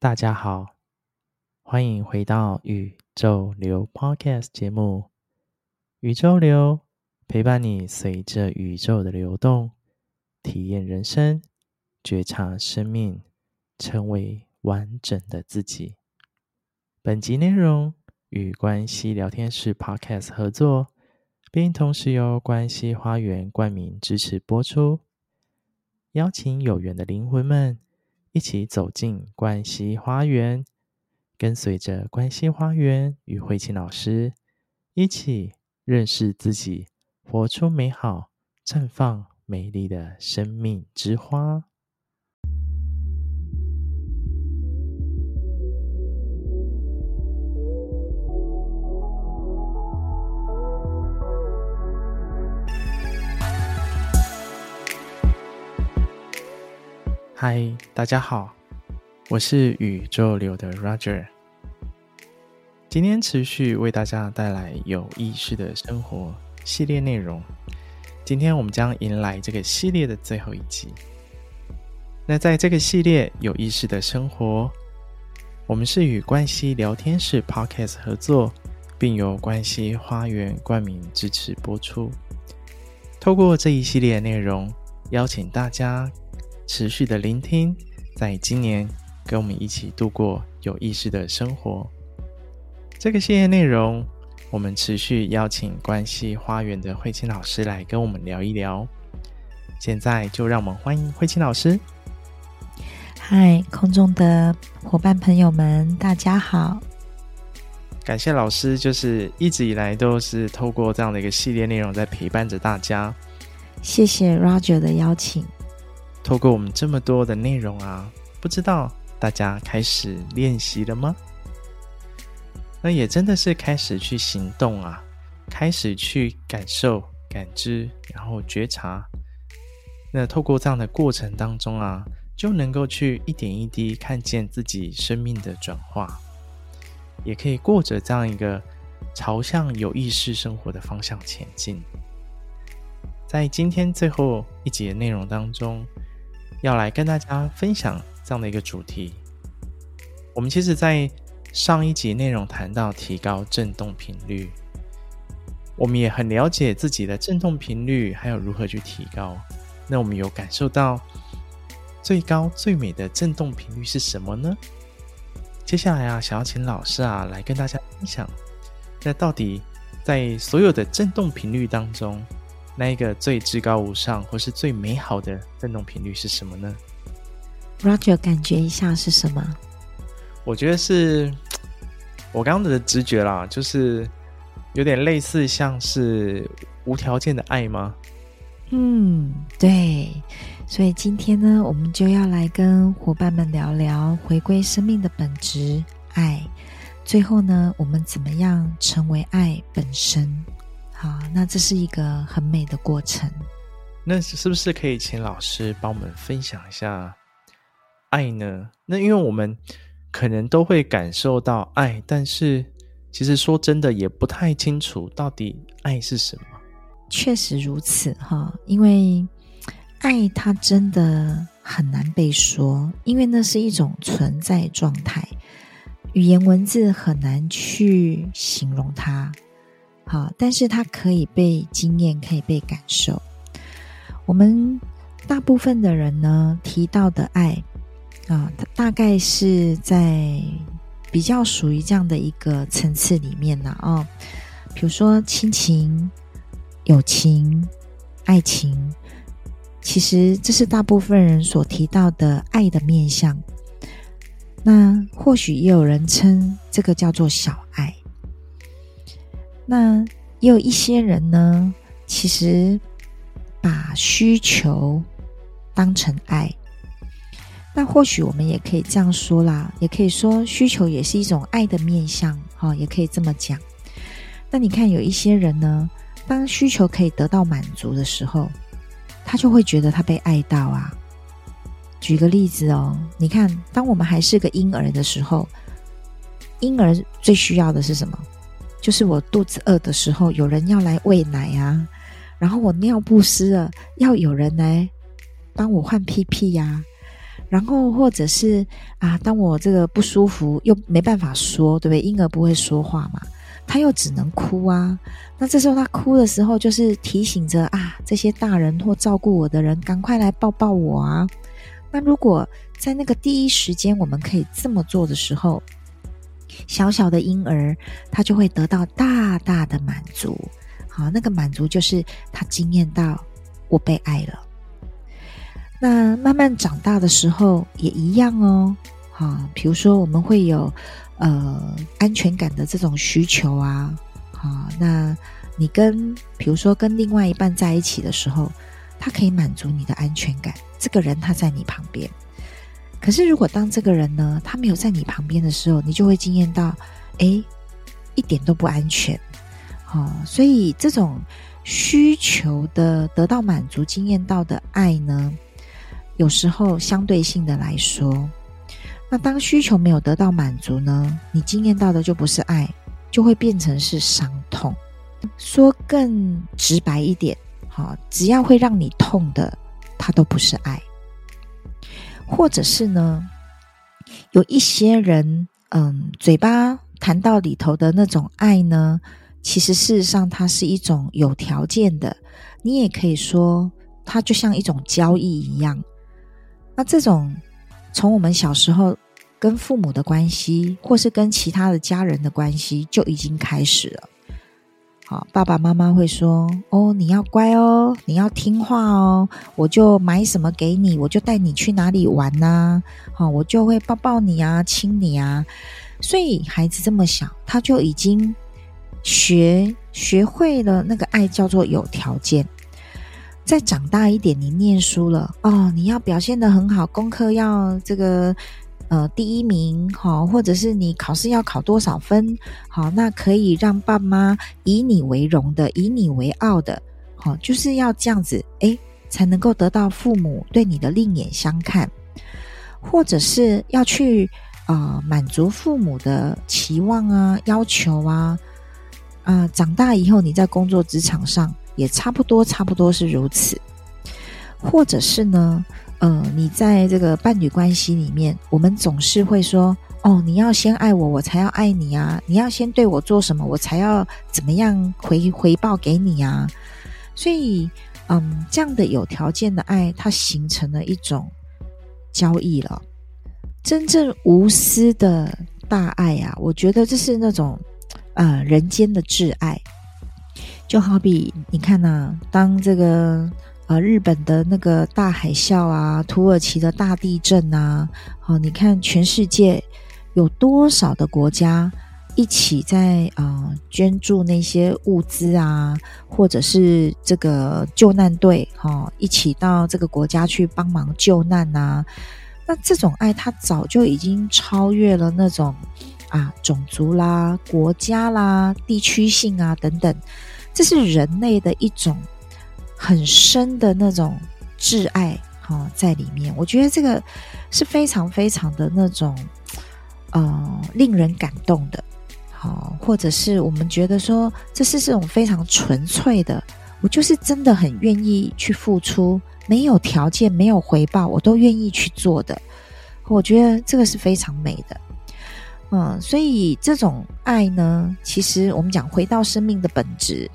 大家好，欢迎回到宇宙流 Podcast 节目。宇宙流陪伴你，随着宇宙的流动，体验人生，觉察生命，成为完整的自己。本集内容与关系聊天室 Podcast 合作，并同时由关系花园冠名支持播出。邀请有缘的灵魂们一起走进关西花园，跟随着关西花园与慧琴老师一起。认识自己，活出美好，绽放美丽的生命之花。嗨，大家好，我是宇宙流的 Roger。今天持续为大家带来有意识的生活系列内容。今天我们将迎来这个系列的最后一集。那在这个系列有意识的生活，我们是与关系聊天室 Podcast 合作，并由关系花园冠名支持播出。透过这一系列内容，邀请大家持续的聆听，在今年跟我们一起度过有意识的生活。这个系列内容，我们持续邀请关系花园的慧清老师来跟我们聊一聊。现在就让我们欢迎慧清老师。嗨，空中的伙伴朋友们，大家好！感谢老师，就是一直以来都是透过这样的一个系列内容在陪伴着大家。谢谢 Roger 的邀请。透过我们这么多的内容啊，不知道大家开始练习了吗？那也真的是开始去行动啊，开始去感受、感知，然后觉察。那透过这样的过程当中啊，就能够去一点一滴看见自己生命的转化，也可以过着这样一个朝向有意识生活的方向前进。在今天最后一节内容当中，要来跟大家分享这样的一个主题。我们其实，在上一集内容谈到提高振动频率，我们也很了解自己的振动频率，还有如何去提高。那我们有感受到最高最美的振动频率是什么呢？接下来啊，想要请老师啊来跟大家分享，那到底在所有的振动频率当中，那一个最至高无上或是最美好的振动频率是什么呢？Roger，感觉一下是什么？我觉得是 我刚刚的直觉啦，就是有点类似像是无条件的爱吗？嗯，对。所以今天呢，我们就要来跟伙伴们聊聊回归生命的本质——爱。最后呢，我们怎么样成为爱本身？好，那这是一个很美的过程。那是不是可以请老师帮我们分享一下爱呢？那因为我们。可能都会感受到爱，但是其实说真的，也不太清楚到底爱是什么。确实如此哈，因为爱它真的很难被说，因为那是一种存在状态，语言文字很难去形容它。好，但是它可以被经验，可以被感受。我们大部分的人呢，提到的爱。啊，大概是在比较属于这样的一个层次里面呢。哦，比如说亲情、友情、爱情，其实这是大部分人所提到的爱的面相。那或许也有人称这个叫做小。那也有一些人呢，其实把需求当成爱。那或许我们也可以这样说啦，也可以说需求也是一种爱的面向，哈，也可以这么讲。那你看有一些人呢，当需求可以得到满足的时候，他就会觉得他被爱到啊。举个例子哦，你看，当我们还是个婴儿的时候，婴儿最需要的是什么？就是我肚子饿的时候，有人要来喂奶啊，然后我尿不湿了，要有人来帮我换屁屁呀。然后或者是啊，当我这个不舒服又没办法说，对不对？婴儿不会说话嘛，他又只能哭啊。那这时候他哭的时候，就是提醒着啊，这些大人或照顾我的人，赶快来抱抱我啊。那如果在那个第一时间我们可以这么做的时候，小小的婴儿他就会得到大大的满足。好，那个满足就是他惊艳到我被爱了。那慢慢长大的时候也一样哦。好，比如说我们会有呃安全感的这种需求啊。好，那你跟比如说跟另外一半在一起的时候，他可以满足你的安全感。这个人他在你旁边。可是如果当这个人呢，他没有在你旁边的时候，你就会惊艳到，诶，一点都不安全。好，所以这种需求的得到满足、经验到的爱呢，有时候相对性的来说，那当需求没有得到满足呢，你经验到的就不是爱，就会变成是伤痛。说更直白一点，好，只要会让你痛的，它都不是爱。或者是呢，有一些人，嗯，嘴巴谈到里头的那种爱呢。其实，事实上，它是一种有条件的。你也可以说，它就像一种交易一样。那这种从我们小时候跟父母的关系，或是跟其他的家人的关系，就已经开始了。好，爸爸妈妈会说：“哦，你要乖哦，你要听话哦，我就买什么给你，我就带你去哪里玩呐。好，我就会抱抱你啊，亲你啊。”所以，孩子这么小，他就已经。学学会了那个爱叫做有条件，再长大一点，你念书了哦，你要表现得很好，功课要这个呃第一名好，或者是你考试要考多少分好，那可以让爸妈以你为荣的，以你为傲的，好，就是要这样子，诶，才能够得到父母对你的另眼相看，或者是要去啊、满足父母的期望啊要求啊。啊、长大以后你在工作职场上也差不多，差不多是如此，或者是呢，呃，你在这个伴侣关系里面，我们总是会说，哦，你要先爱我，我才要爱你啊，你要先对我做什么，我才要怎么样回回报给你啊，所以，嗯，这样的有条件的爱，它形成了一种交易了。真正无私的大爱啊，我觉得这是那种。呃，人间的挚爱，就好比你看呐、当这个呃日本的那个大海啸啊，土耳其的大地震啊，好、哦，你看全世界有多少的国家一起在啊、捐助那些物资啊，或者是这个救难队哈、哦，一起到这个国家去帮忙救难啊，那这种爱，它早就已经超越了那种。啊，种族啦、国家啦、地区性啊等等，这是人类的一种很深的那种挚爱哈、在里面。我觉得这个是非常非常的那种呃令人感动的，好、或者是我们觉得说这是这种非常纯粹的，我就是真的很愿意去付出，没有条件、没有回报，我都愿意去做的。我觉得这个是非常美的。嗯，所以这种爱呢，其实我们讲回到生命的本质，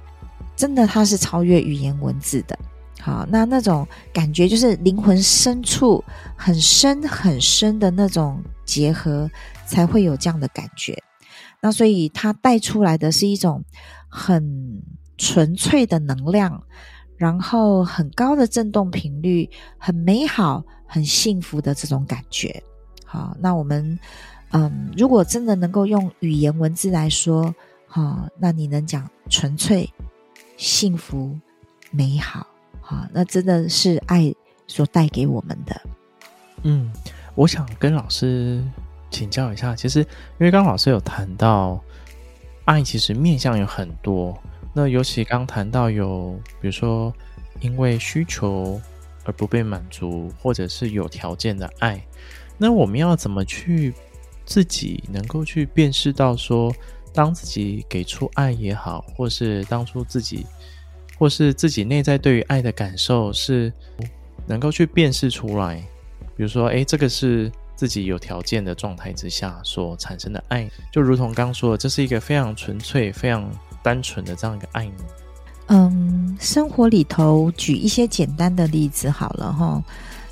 真的它是超越语言文字的。好，那那种感觉就是灵魂深处很深很深的那种结合，才会有这样的感觉。那所以它带出来的是一种很纯粹的能量，然后很高的振动频率，很美好、很幸福的这种感觉。好，那我们。嗯，如果真的能够用语言文字来说，好、那你能讲纯粹、幸福、美好，好、那真的是爱所带给我们的。嗯，我想跟老师请教一下，其实因为刚老师有谈到爱，其实面向有很多。那尤其刚谈到有，比如说因为需求而不被满足，或者是有条件的爱，那我们要怎么去？自己能够去辨识到说，当自己给出爱也好，或是当初自己，或是自己内在对于爱的感受是能够去辨识出来，比如说，诶，这个是自己有条件的状态之下所产生的爱，就如同刚说的，这是一个非常纯粹、非常单纯的这样一个爱呢？嗯，生活里头举一些简单的例子好了哈。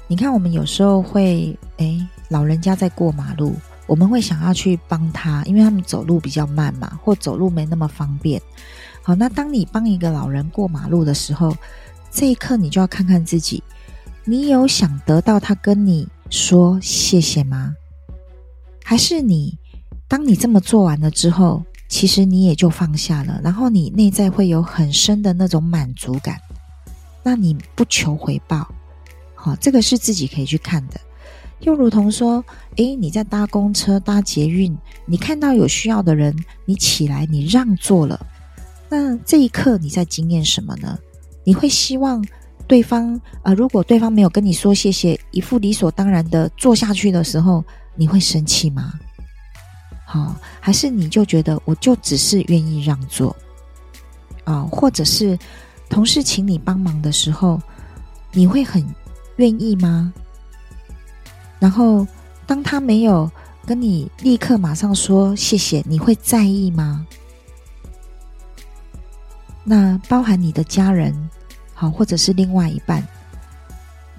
你看，我们有时候会，诶，老人家在过马路，我们会想要去帮他，因为他们走路比较慢嘛，或走路没那么方便。好，那当你帮一个老人过马路的时候，这一刻你就要看看自己，你有想得到他跟你说谢谢吗？还是你，当你这么做完了之后，其实你也就放下了，然后你内在会有很深的那种满足感，那你不求回报。好，这个是自己可以去看的。又如同说，诶，你在搭公车、搭捷运，你看到有需要的人，你起来，你让座了，那这一刻你在经验什么呢？你会希望对方，呃，如果对方没有跟你说谢谢，一副理所当然的坐下去的时候，你会生气吗？好，还是你就觉得我就只是愿意让座啊，或者是同事请你帮忙的时候，你会很。愿意吗？然后，当他没有跟你立刻马上说谢谢，你会在意吗？那包含你的家人，好，或者是另外一半，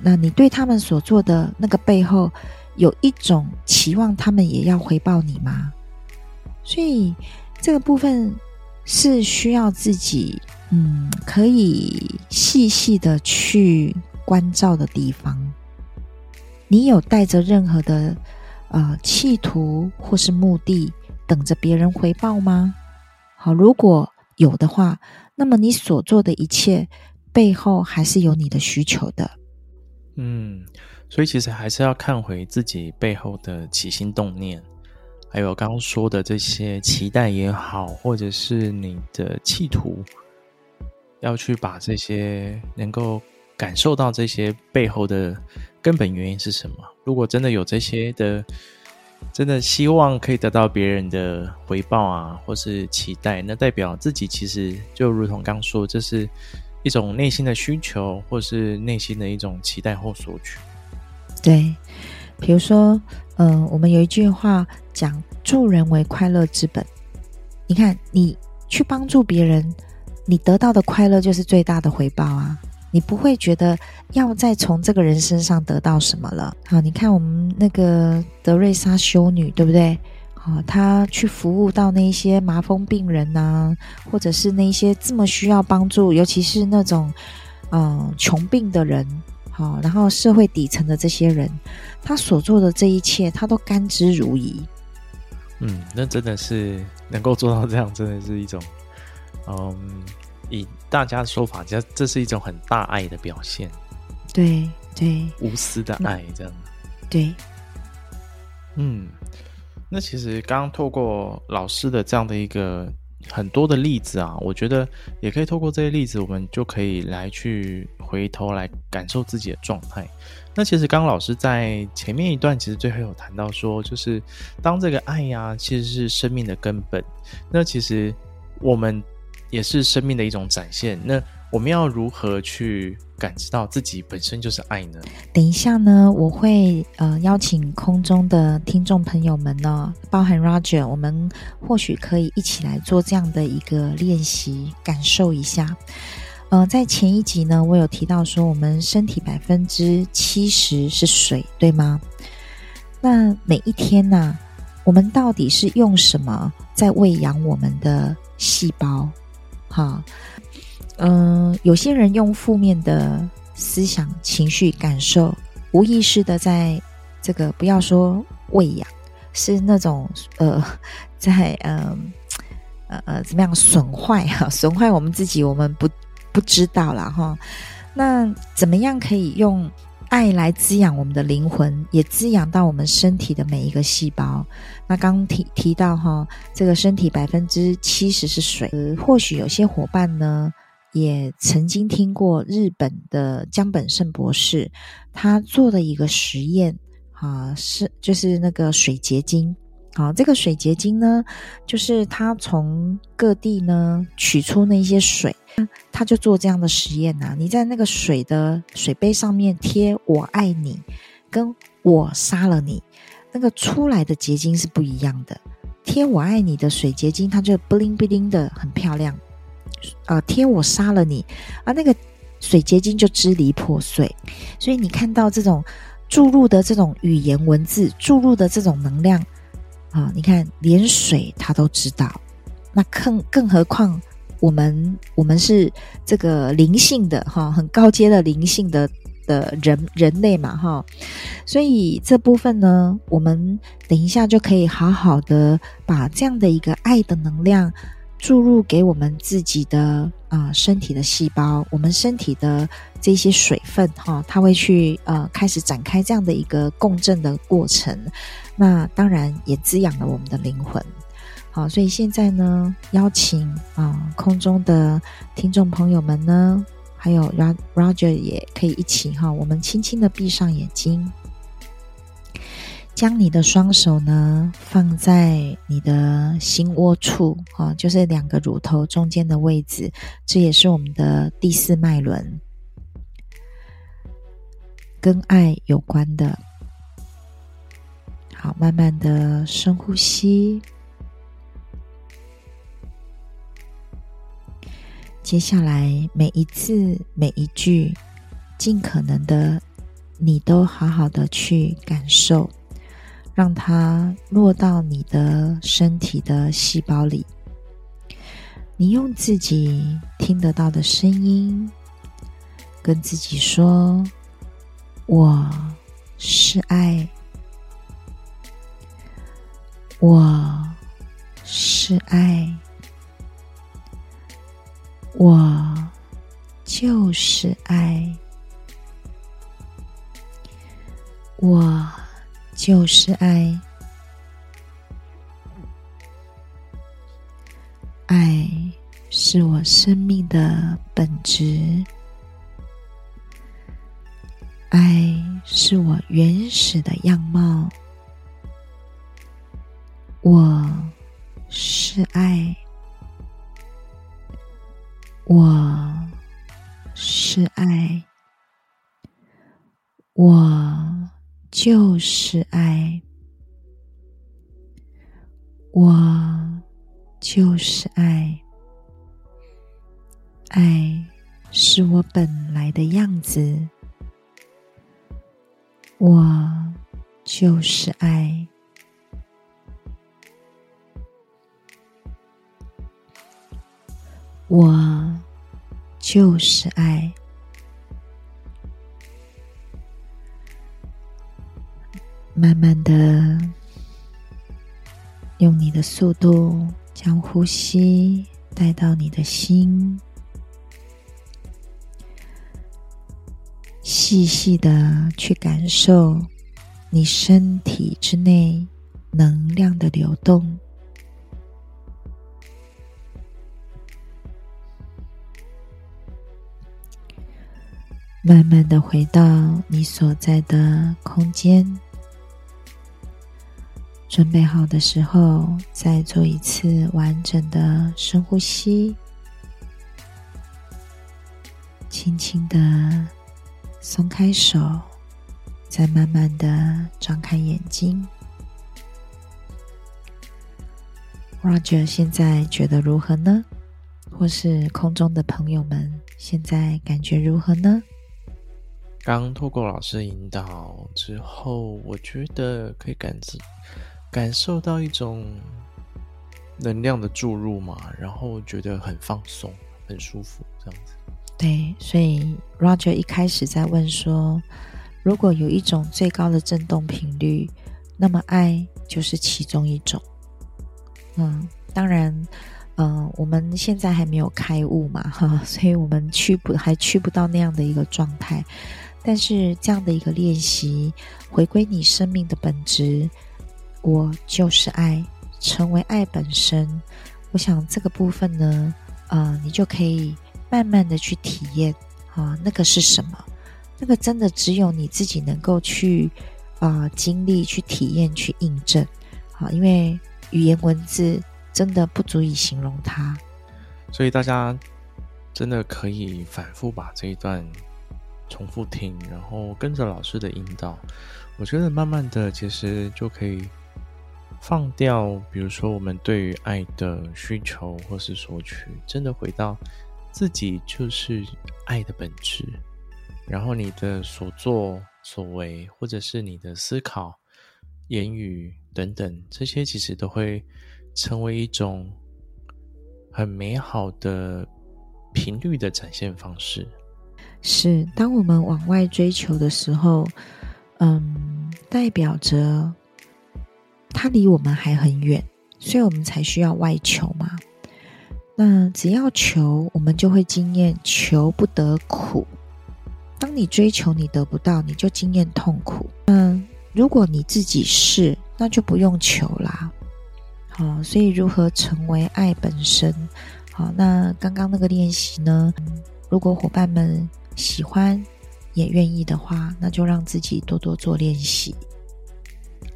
那你对他们所做的那个背后，有一种期望，他们也要回报你吗？所以，这个部分是需要自己，嗯，可以细细的去。关照的地方，你有带着任何的呃企图或是目的，等着别人回报吗？好，如果有的话，那么你所做的一切背后还是有你的需求的。嗯，所以其实还是要看回自己背后的起心动念，还有刚刚说的这些期待也好，或者是你的企图，要去把这些能够。感受到这些背后的根本原因是什么？如果真的有这些的，真的希望可以得到别人的回报啊，或是期待，那代表自己其实就如同刚说，这是一种内心的需求，或是内心的一种期待或索取。对，比如说，嗯、呃，我们有一句话讲“助人为快乐之本”。你看，你去帮助别人，你得到的快乐就是最大的回报啊。你不会觉得要再从这个人身上得到什么了？好，你看我们那个德瑞莎修女，对不对？好，她去服务到那些麻风病人呐、啊，或者是那些这么需要帮助，尤其是那种嗯、穷病的人，好，然后社会底层的这些人，她所做的这一切，她都甘之如饴。嗯，那真的是能够做到这样，真的是一种嗯。以大家的说法，这这是一种很大爱的表现，对对，无私的爱，这样，对，嗯，那其实刚刚透过老师的这样的一个很多的例子啊，我觉得也可以透过这些例子，我们就可以来去回头来感受自己的状态。那其实刚刚老师在前面一段，其实最后有谈到说，就是当这个爱呀、啊，其实是生命的根本，那其实我们。也是生命的一种展现。那我们要如何去感知到自己本身就是爱呢？等一下呢，我会呃邀请空中的听众朋友们呢，包含 Roger，我们或许可以一起来做这样的一个练习，感受一下。呃，在前一集呢，我有提到说，我们身体百分之七十是水，对吗？那每一天呢、我们到底是用什么在喂养我们的细胞？好，嗯、有些人用负面的思想、情绪、感受，无意识的在这个不要说喂养，是那种呃，在呃呃呃怎么样损坏哈，损坏我们自己，我们不不知道了哈。那怎么样可以用爱来滋养我们的灵魂，也滋养到我们身体的每一个细胞？那刚提提到哈，这个身体百分之七十是水。呃，或许有些伙伴呢，也曾经听过日本的江本胜博士他做的一个实验，啊，是就是那个水结晶。啊，这个水结晶呢，就是他从各地呢取出那些水，他就做这样的实验呐。你在那个水的水杯上面贴“我爱你”跟我杀了你，那个出来的结晶是不一样的。贴我爱你的水结晶，它就 bling bling 的很漂亮。呃，贴我杀了你啊，那个水结晶就支离破碎。所以你看到这种注入的这种语言文字，注入的这种能量啊，你看连水他都知道，那更更何况我们我们是这个灵性的哈，很高阶的灵性的。的人人类嘛，哈，所以这部分呢，我们等一下就可以好好的把这样的一个爱的能量注入给我们自己的啊、身体的细胞，我们身体的这些水分哈，它会去呃开始展开这样的一个共振的过程，那当然也滋养了我们的灵魂。好，所以现在呢，邀请啊、空中的听众朋友们呢。还有 Roger 也可以一起哈，我们轻轻的闭上眼睛，将你的双手呢放在你的心窝处啊，就是两个乳头中间的位置，这也是我们的第四脉轮，跟爱有关的。好，慢慢的深呼吸。接下来每一次每一句，尽可能的，你都好好的去感受，让它落到你的身体的细胞里。你用自己听得到的声音，跟自己说：“我是爱，我是爱。”我就是爱，我就是爱，爱是我生命的本质，爱是我原始的样貌，我是爱。我是爱，我就是爱，我就是爱，爱是我本来的样子，我就是爱。我就是爱，慢慢的用你的速度将呼吸带到你的心，细细的去感受你身体之内能量的流动。慢慢的回到你所在的空间，准备好的时候，再做一次完整的深呼吸，轻轻的松开手，再慢慢的张开眼睛。Roger 现在觉得如何呢？或是空中的朋友们现在感觉如何呢？刚透过老师引导之后，我觉得可以感知、感受到一种能量的注入嘛，然后觉得很放松、很舒服，这样子。对，所以 Roger 一开始在问说，如果有一种最高的振动频率，那么爱就是其中一种。嗯，当然，嗯、我们现在还没有开悟嘛，哈，所以我们去不还去不到那样的一个状态。但是这样的一个练习，回归你生命的本质，我就是爱，成为爱本身。我想这个部分呢，呃，你就可以慢慢的去体验啊，那个是什么？那个真的只有你自己能够去啊、经历、去体验、去印证。啊，因为语言文字真的不足以形容它。所以大家真的可以反复把这一段。重复听，然后跟着老师的引导，我觉得慢慢的，其实就可以放掉，比如说我们对于爱的需求或是索取，真的回到自己就是爱的本质。然后你的所作所为，或者是你的思考、言语等等，这些其实都会成为一种很美好的频率的展现方式。是，当我们往外追求的时候。嗯，代表着它离我们还很远，所以我们才需要外求嘛。那只要求，我们就会经验求不得苦。当你追求你得不到，你就经验痛苦。嗯，如果你自己是，那就不用求啦。好，所以如何成为爱本身？好，那刚刚那个练习呢？如果伙伴们喜欢。也愿意的话，那就让自己多多做练习。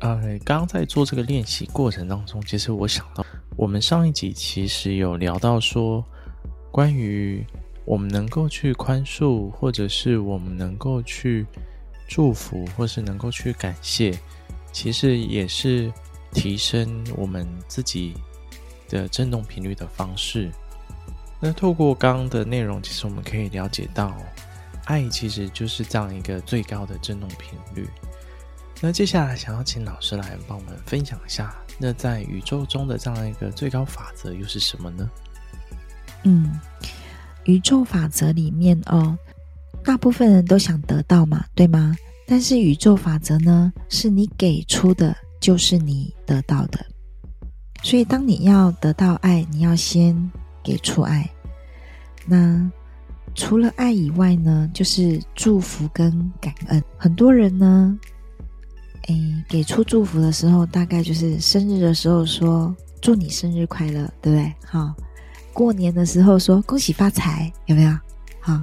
呃，刚刚在做这个练习过程当中，其实我想到，我们上一集其实有聊到说，关于我们能够去宽恕，或者是我们能够去祝福，或是能够去感谢，其实也是提升我们自己的振动频率的方式。那透过刚刚的内容，其实我们可以了解到。爱其实就是这样一个最高的振动频率。那接下来想要请老师来帮我们分享一下，那在宇宙中的这样一个最高法则又是什么呢？嗯，宇宙法则里面哦，大部分人都想得到嘛，对吗？但是宇宙法则呢，是你给出的，就是你得到的。所以当你要得到爱，你要先给出爱。那除了爱以外呢，就是祝福跟感恩。很多人呢，诶，给出祝福的时候，大概就是生日的时候说“祝你生日快乐”，对不对？好，过年的时候说“恭喜发财”，有没有？好，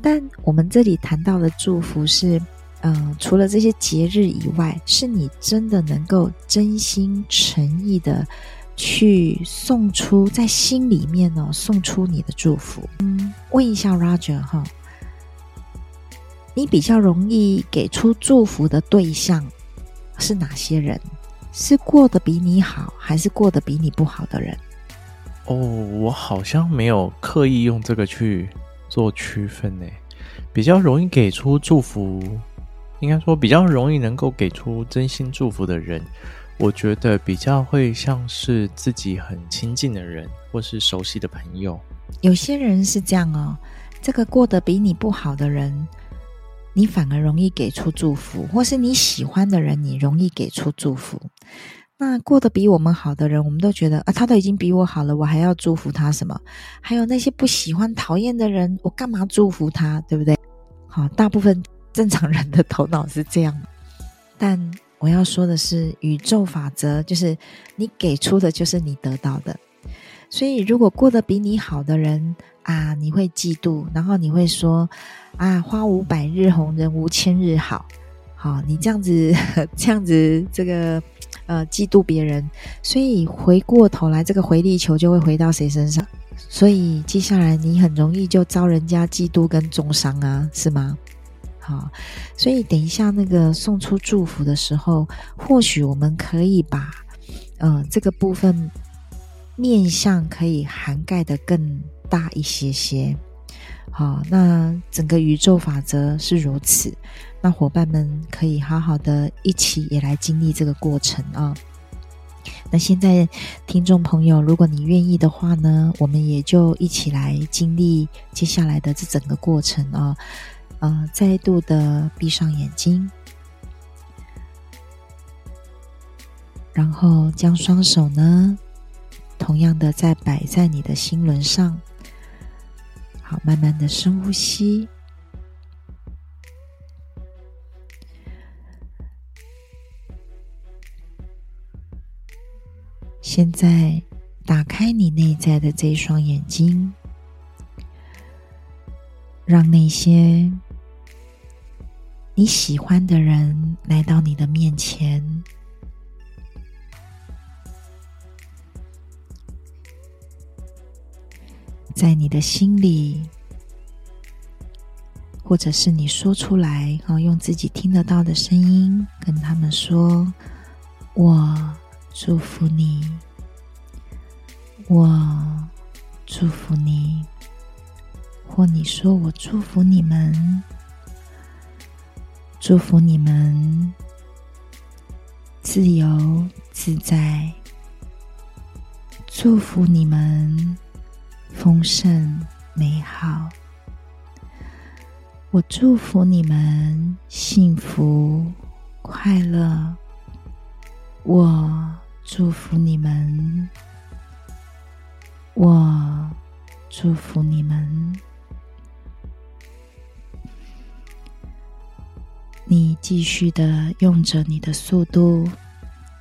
但我们这里谈到的祝福是，嗯、除了这些节日以外，是你真的能够真心诚意的。去送出在心里面呢，送出你的祝福。嗯，问一下 Roger 哈，你比较容易给出祝福的对象是哪些人？是过得比你好，还是过得比你不好的人？哦，我好像没有刻意用这个去做区分诶。比较容易给出祝福，应该说比较容易能够给出真心祝福的人。我觉得比较会像是自己很亲近的人，或是熟悉的朋友。有些人是这样哦，这个过得比你不好的人，你反而容易给出祝福；或是你喜欢的人，你容易给出祝福。那过得比我们好的人，我们都觉得啊，他都已经比我好了，我还要祝福他什么？还有那些不喜欢、讨厌的人，我干嘛祝福他？对不对？好，大部分正常人的头脑是这样，但。我要说的是，宇宙法则就是你给出的，就是你得到的。所以，如果过得比你好的人啊，你会嫉妒，然后你会说啊，花无百日红，人无千日好。好，你这样子，这样子，这个呃，嫉妒别人，所以回过头来，这个回力球就会回到谁身上？所以，接下来你很容易就遭人家嫉妒跟重伤啊，是吗？好，所以等一下那个送出祝福的时候，或许我们可以把，呃，这个部分面向可以涵盖得更大一些些。好，那整个宇宙法则是如此，那伙伴们可以好好的一起也来经历这个过程啊。那现在听众朋友，如果你愿意的话呢，我们也就一起来经历接下来的这整个过程啊。呃，再度的闭上眼睛，然后将双手呢，同样的再摆在你的心轮上。好，慢慢的深呼吸。现在打开你内在的这一双眼睛，让那些。你喜欢的人来到你的面前，在你的心里或者是你说出来，啊，用自己听得到的声音跟他们说：“我祝福你，我祝福你。”或你说：“我祝福你们，祝福你们自由自在，祝福你们丰盛美好。”我祝福你们幸福快乐。我祝福你们，我祝福你们。你继续的用着你的速度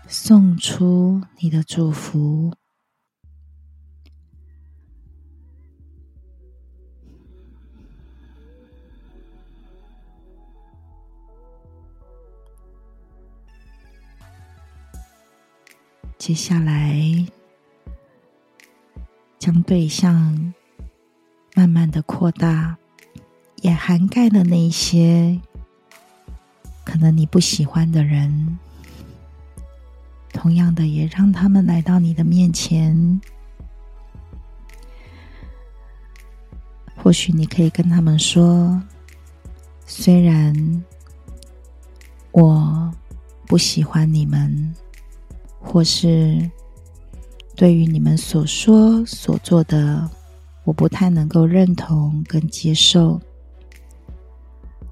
送出你的祝福。接下来，将对象慢慢的扩大，也涵盖了那些可能你不喜欢的人。同样的，也让他们来到你的面前。或许你可以跟他们说：“虽然我不喜欢你们。”或是对于你们所说所做的，我不太能够认同跟接受，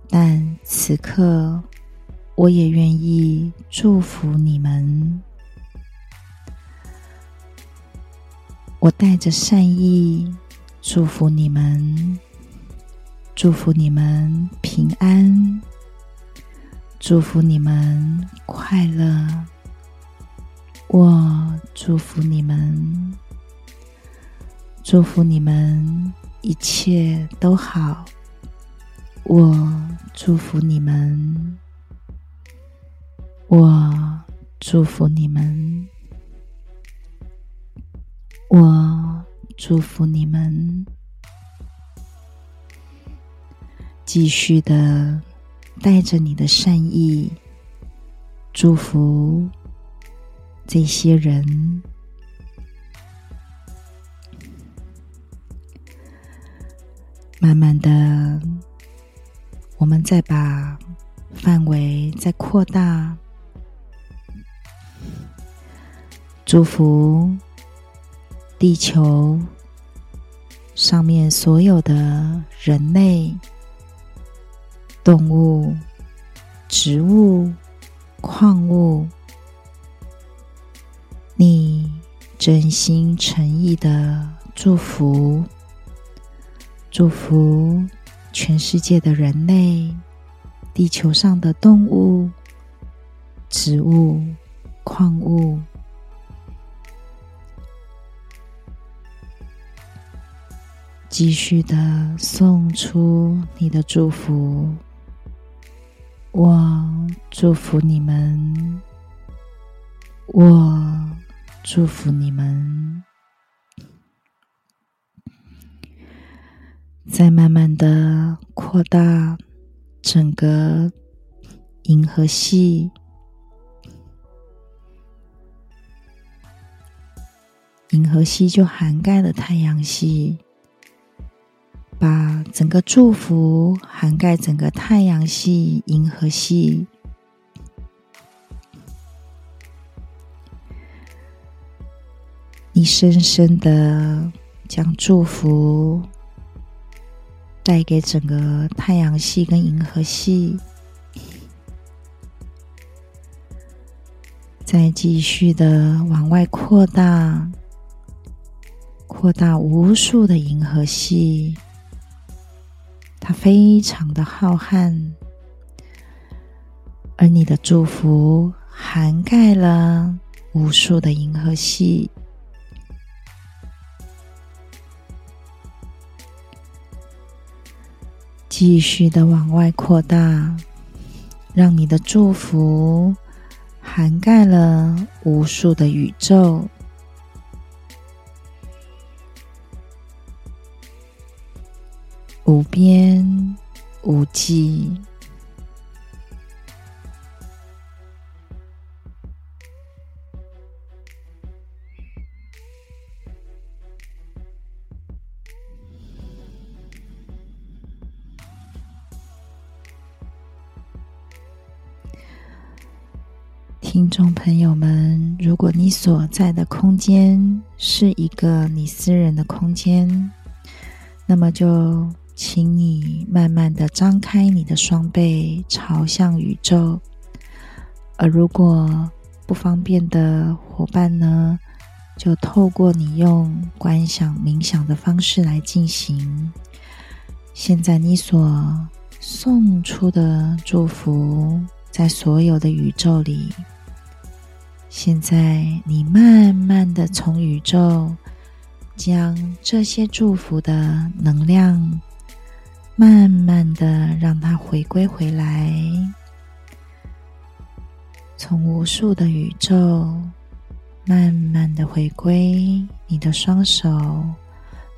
但此刻我也愿意祝福你们。我带着善意祝福你们，祝福你们平安，祝福你们快乐。我祝福你们，祝福你们一切都好。我祝福你们，我祝福你们，我祝福你们。继续的带着你的善意祝福。这些人，慢慢的，我们再把范围再扩大，祝福地球上面所有的人类、动物、植物、矿物。你真心诚意的祝福，祝福全世界的人类，地球上的动物、植物、矿物，继续的送出你的祝福。我祝福你们，我。祝福你们，再慢慢的扩大整个银河系。银河系就涵盖了太阳系，把整个祝福涵盖整个太阳系、银河系。你深深的将祝福带给整个太阳系跟银河系，再继续的往外扩大，扩大无数的银河系，它非常的浩瀚，而你的祝福涵盖了无数的银河系。继续的往外扩大，让你的祝福涵盖了无数的宇宙，无边无际。听众朋友们，如果你所在的空间是一个你私人的空间，那么就请你慢慢的张开你的双臂，朝向宇宙。而如果不方便的伙伴呢，就透过你用观想、冥想的方式来进行。现在你所送出的祝福，在所有的宇宙里。现在，你慢慢的从宇宙将这些祝福的能量，慢慢的让它回归回来，从无数的宇宙慢慢的回归你的双手，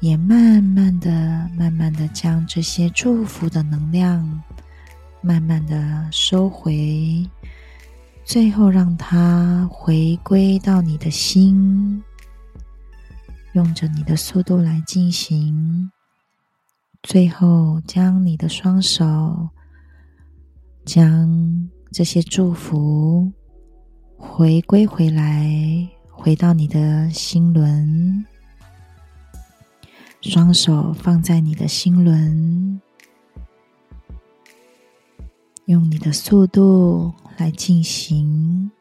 也慢慢的、慢慢的将这些祝福的能量慢慢的收回。最后，让它回归到你的心，用着你的速度来进行。最后，将你的双手，将这些祝福回归回来，回到你的心轮。双手放在你的心轮，用你的速度。来进行。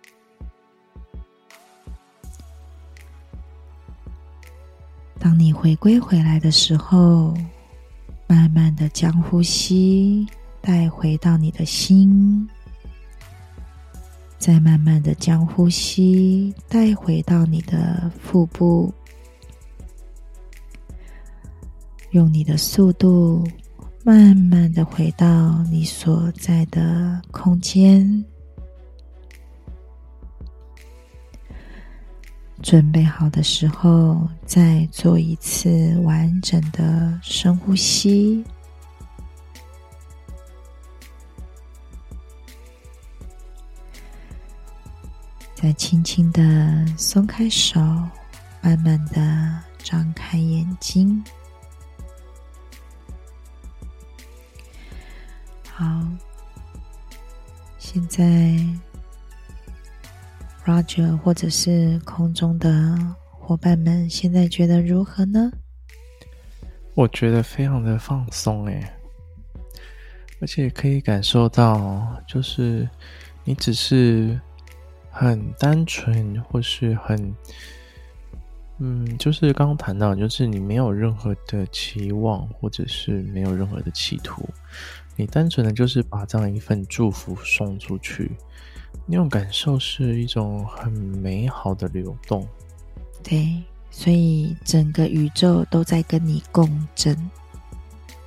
当你回归回来的时候，慢慢的将呼吸带回到你的心，再慢慢的将呼吸带回到你的腹部，用你的速度慢慢的回到你所在的空间。准备好的时候，再做一次完整的深呼吸。再轻轻的松开手，慢慢的张开眼睛。好，现在。Roger，或者是空中的伙伴们，现在觉得如何呢？我觉得非常的放松诶，而且可以感受到，就是你只是很单纯，或是很，嗯，就是刚刚谈到，就是你没有任何的期望，或者是没有任何的企图，你单纯的就是把这样一份祝福送出去。那种感受是一种很美好的流动，对，所以整个宇宙都在跟你共振。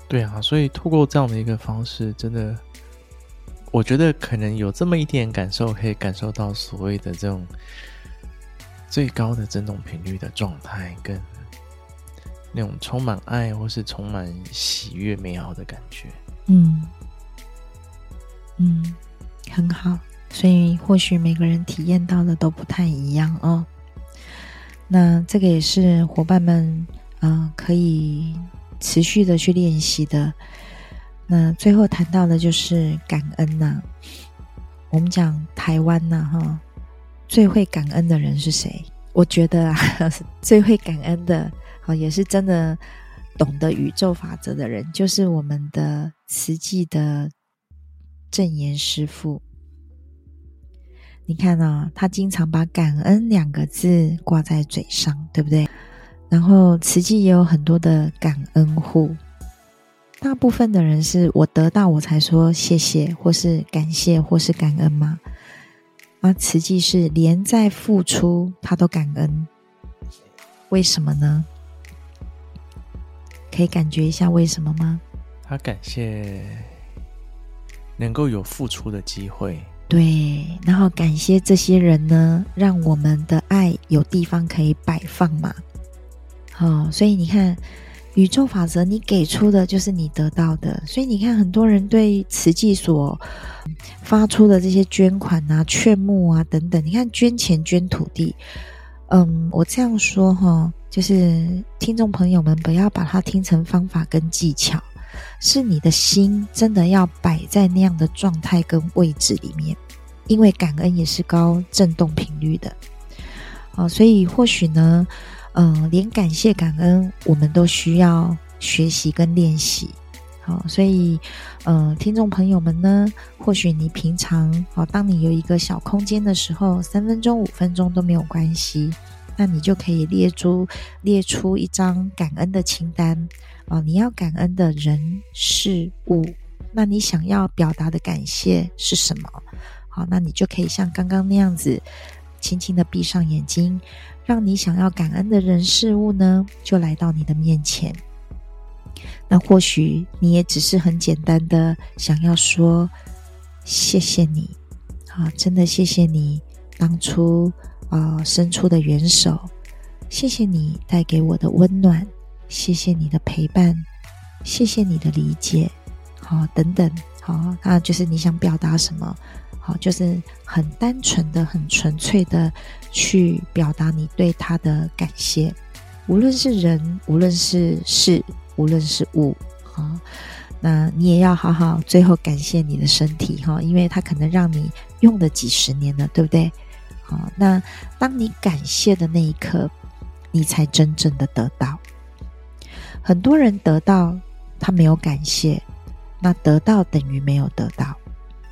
对啊，所以透过这样的一个方式，真的，我觉得可能有这么一点感受，可以感受到所谓的这种最高的振动频率的状态，跟那种充满爱或是充满喜悦、美好的感觉。嗯嗯，很好。所以，或许每个人体验到的都不太一样哦。那这个也是伙伴们啊、可以持续的去练习的。那最后谈到的就是感恩呐、我们讲台湾呐，哈，最会感恩的人是谁？我觉得啊，最会感恩的，好，也是真的懂得宇宙法则的人，就是我们的慈济的证严师父。你看啊，他经常把“感恩”两个字挂在嘴上，对不对？然后慈济也有很多的感恩户，大部分的人是我得到我才说谢谢，或是感谢，或是感恩嘛。而慈济是连在付出他都感恩，为什么呢？可以感觉一下为什么吗？他感谢能够有付出的机会。对，然后感谢这些人呢，让我们的爱有地方可以摆放嘛。好，所以你看，宇宙法则，你给出的就是你得到的。所以你看，很多人对慈济所发出的这些捐款啊、劝募啊等等，你看捐钱、捐土地，嗯，我这样说哈，就是听众朋友们不要把它听成方法跟技巧，是你的心真的要摆在那样的状态跟位置里面，因为感恩也是高振动频率的。啊，所以或许呢。嗯、连感谢感恩，我们都需要学习跟练习。好，所以，嗯、呃，听众朋友们呢，或许你平常，好，当你有一个小空间的时候，三分钟、五分钟都没有关系，那你就可以列出列出一张感恩的清单啊，你要感恩的人事物，那你想要表达的感谢是什么？好，那你就可以像刚刚那样子，轻轻的闭上眼睛。让你想要感恩的人事物呢，就来到你的面前。那或许你也只是很简单的想要说谢谢你，啊，真的谢谢你当初啊伸出的援手，谢谢你带给我的温暖，谢谢你的陪伴，谢谢你的理解，好，等等，好，那就是你想表达什么。好，就是很单纯的、很纯粹的去表达你对他的感谢，无论是人，无论是事，无论是物，好，那你也要好好最后感谢你的身体哈，因为它可能让你用了几十年了，对不对？好，那当你感谢的那一刻，你才真正的得到。很多人得到，他没有感谢，那得到等于没有得到。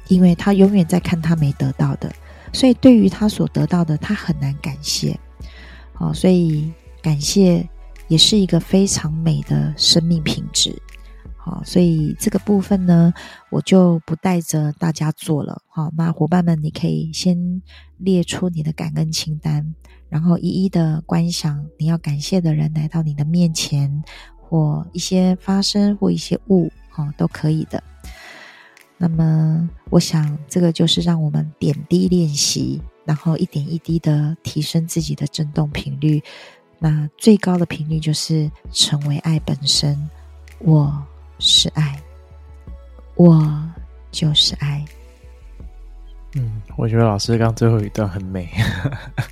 因为他永远在看他没得到的，所以对于他所得到的，他很难感谢。好，所以感谢也是一个非常美的生命品质。好，所以这个部分呢，我就不带着大家做了。好，那伙伴们，你可以先列出你的感恩清单，然后一一的观想你要感谢的人来到你的面前，或一些发生或一些物，好，都可以的。那么，我想这个就是让我们点滴练习，然后一点一滴的提升自己的振动频率。那最高的频率就是成为爱本身。我是爱，我就是爱。嗯，我觉得老师刚最后一段很美。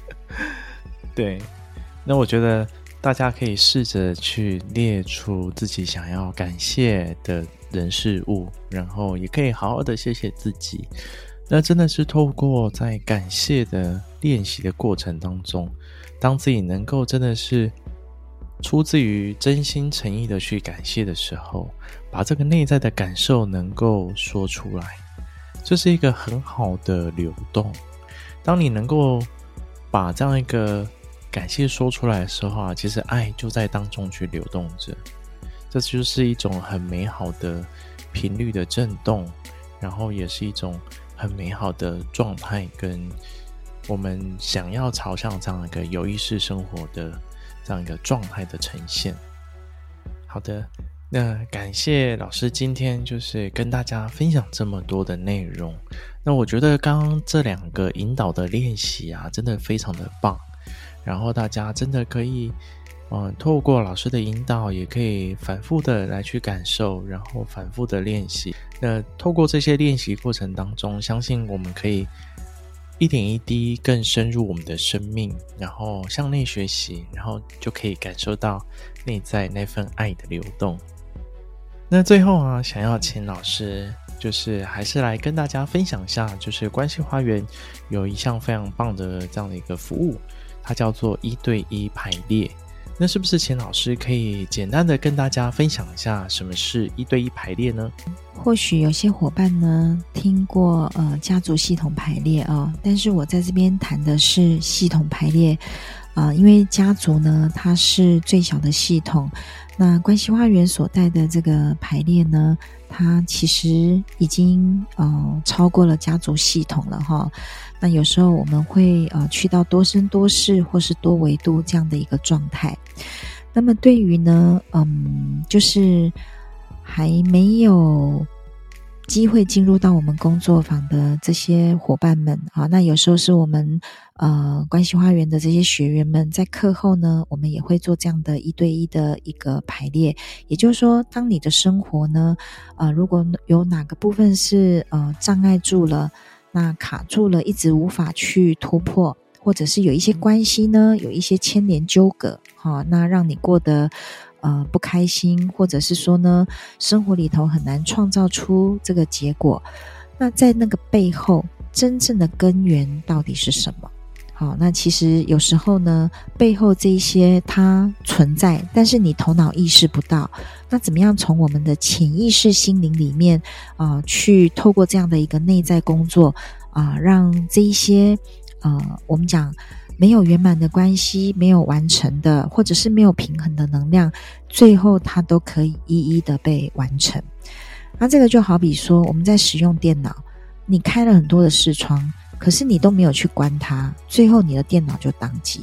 对，那我觉得大家可以试着去列出自己想要感谢的人事物，然后也可以好好的谢谢自己。那真的是透过在感谢的练习的过程当中，当自己能够真的是出自于真心诚意的去感谢的时候，把这个内在的感受能够说出来，这是一个很好的流动。当你能够把这样一个感谢说出来的时候啊，其实爱就在当中去流动着。这就是一种很美好的频率的震动，然后也是一种很美好的状态，跟我们想要朝向这样一个有意识生活的这样一个状态的呈现。好的，那感谢老师今天就是跟大家分享这么多的内容。那我觉得刚刚这两个引导的练习啊，真的非常的棒，然后大家真的可以。嗯，透过老师的引导，也可以反复的来去感受，然后反复的练习。那透过这些练习过程当中，相信我们可以一点一滴更深入我们的生命，然后向内学习，然后就可以感受到内在那份爱的流动。那最后啊，想要请老师，就是还是来跟大家分享一下，就是关系花园有一项非常棒的这样的一个服务，它叫做一对一排列。那是不是钱老师可以简单的跟大家分享一下什么是一对一排列呢？或许有些伙伴呢听过呃家族系统排列啊、但是我在这边谈的是系统排列啊、因为家族呢它是最小的系统，那关系花园所带的这个排列呢，它其实已经呃超过了家族系统了哈。那有时候我们会呃去到多生多世或是多维度这样的一个状态。那么对于呢，嗯，就是还没有机会进入到我们工作坊的这些伙伴们啊，那有时候是我们呃关系花园的这些学员们，在课后呢，我们也会做这样的一对一的一个排列。也就是说，当你的生活呢，呃，如果有哪个部分是呃障碍住了，那卡住了，一直无法去突破，或者是有一些关系呢，有一些牵连纠葛，哈、啊，那让你过得。呃，不开心，或者是说呢，生活里头很难创造出这个结果。那在那个背后，真正的根源到底是什么？好，那其实有时候呢，背后这一些它存在，但是你头脑意识不到。那怎么样从我们的潜意识心灵里面啊、去透过这样的一个内在工作啊、让这一些呃，我们讲。没有圆满的关系，没有完成的，或者是没有平衡的能量，最后它都可以一一的被完成。那这个就好比说，我们在使用电脑，你开了很多的视窗，可是你都没有去关它，最后你的电脑就宕机。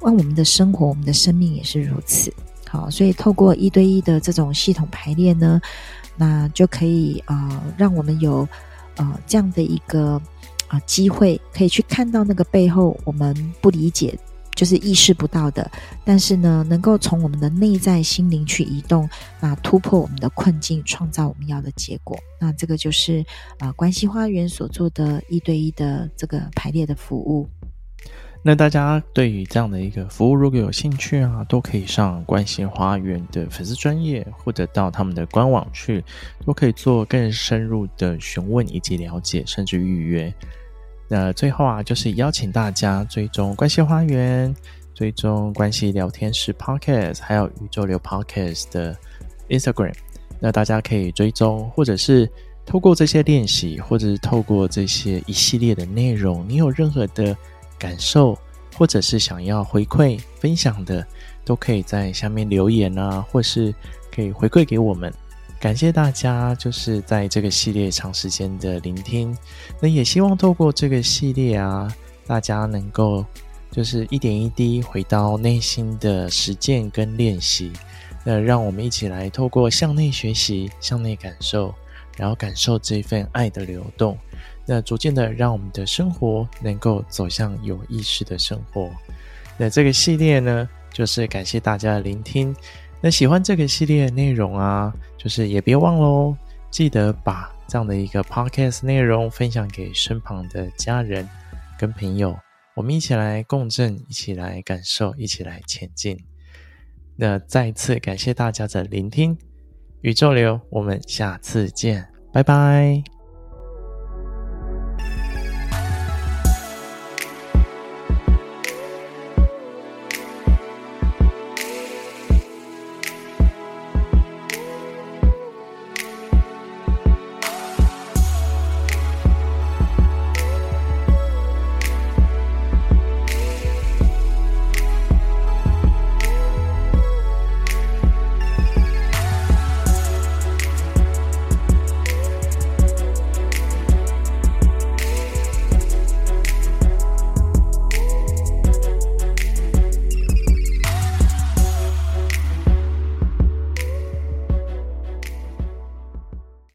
那我们的生活，我们的生命也是如此。好，所以透过一对一的这种系统排列呢，那就可以啊、呃，让我们有、呃、这样的一个。啊，机会可以去看到那个背后我们不理解，就是意识不到的，但是呢，能够从我们的内在心灵去移动，那突破我们的困境，创造我们要的结果。那这个就是啊，关系花园所做的一对一的这个排列的服务。那大家对于这样的一个服务，如果有兴趣啊，都可以上关系花园的粉丝专业，或者到他们的官网去，都可以做更深入的询问以及了解，甚至预约。那最后啊，就是邀请大家追踪关系花园，追踪关系聊天室 Podcast，还有宇宙流 Podcast 的 Instagram。那大家可以追踪，或者是透过这些练习，或者是透过这些一系列的内容，你有任何的。感受，或者是想要回馈分享的，都可以在下面留言啊，或是可以回馈给我们。感谢大家，就是在这个系列长时间的聆听。那也希望透过这个系列啊，大家能够就是一点一滴回到内心的实践跟练习。那让我们一起来透过向内学习，向内感受，然后感受这份爱的流动。那逐渐的，让我们的生活能够走向有意识的生活。那这个系列呢，就是感谢大家的聆听。那喜欢这个系列的内容啊，就是也别忘喽，记得把这样的一个 podcast 内容分享给身旁的家人跟朋友，我们一起来共振，一起来感受，一起来前进。那再次感谢大家的聆听，宇宙流，我们下次见，拜拜。